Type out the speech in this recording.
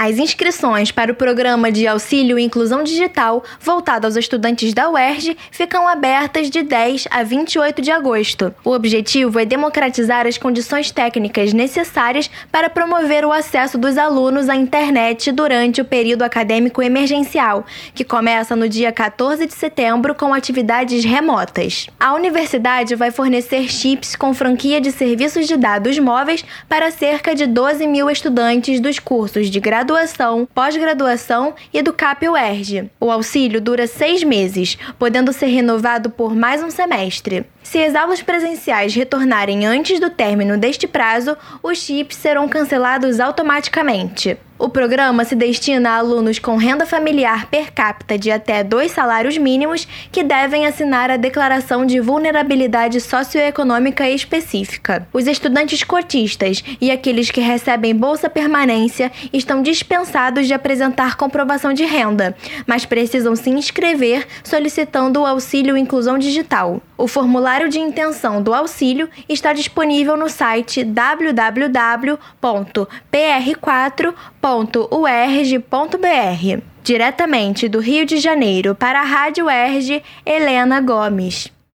As inscrições para o programa de auxílio e inclusão digital voltado aos estudantes da UERJ ficam abertas de 10 a 28 de agosto. O objetivo é democratizar as condições técnicas necessárias para promover o acesso dos alunos à internet durante o período acadêmico emergencial, que começa no dia 14 de setembro com atividades remotas. A universidade vai fornecer chips com franquia de serviços de dados móveis para cerca de 12 mil estudantes dos cursos de graduação graduação, pós-graduação e do CAP-UERJ. O auxílio dura seis meses, podendo ser renovado por mais um semestre. Se as aulas presenciais retornarem antes do término deste prazo, os chips serão cancelados automaticamente. O programa se destina a alunos com renda familiar per capita de até dois salários mínimos que devem assinar a Declaração de Vulnerabilidade Socioeconômica Específica. Os estudantes cotistas e aqueles que recebem bolsa permanência estão dispensados de apresentar comprovação de renda, mas precisam se inscrever solicitando o auxílio Inclusão Digital. O formulário de intenção do auxílio está disponível no site www.pr4.urg.br. Diretamente do Rio de Janeiro para a Rádio UERJ, Helena Gomes.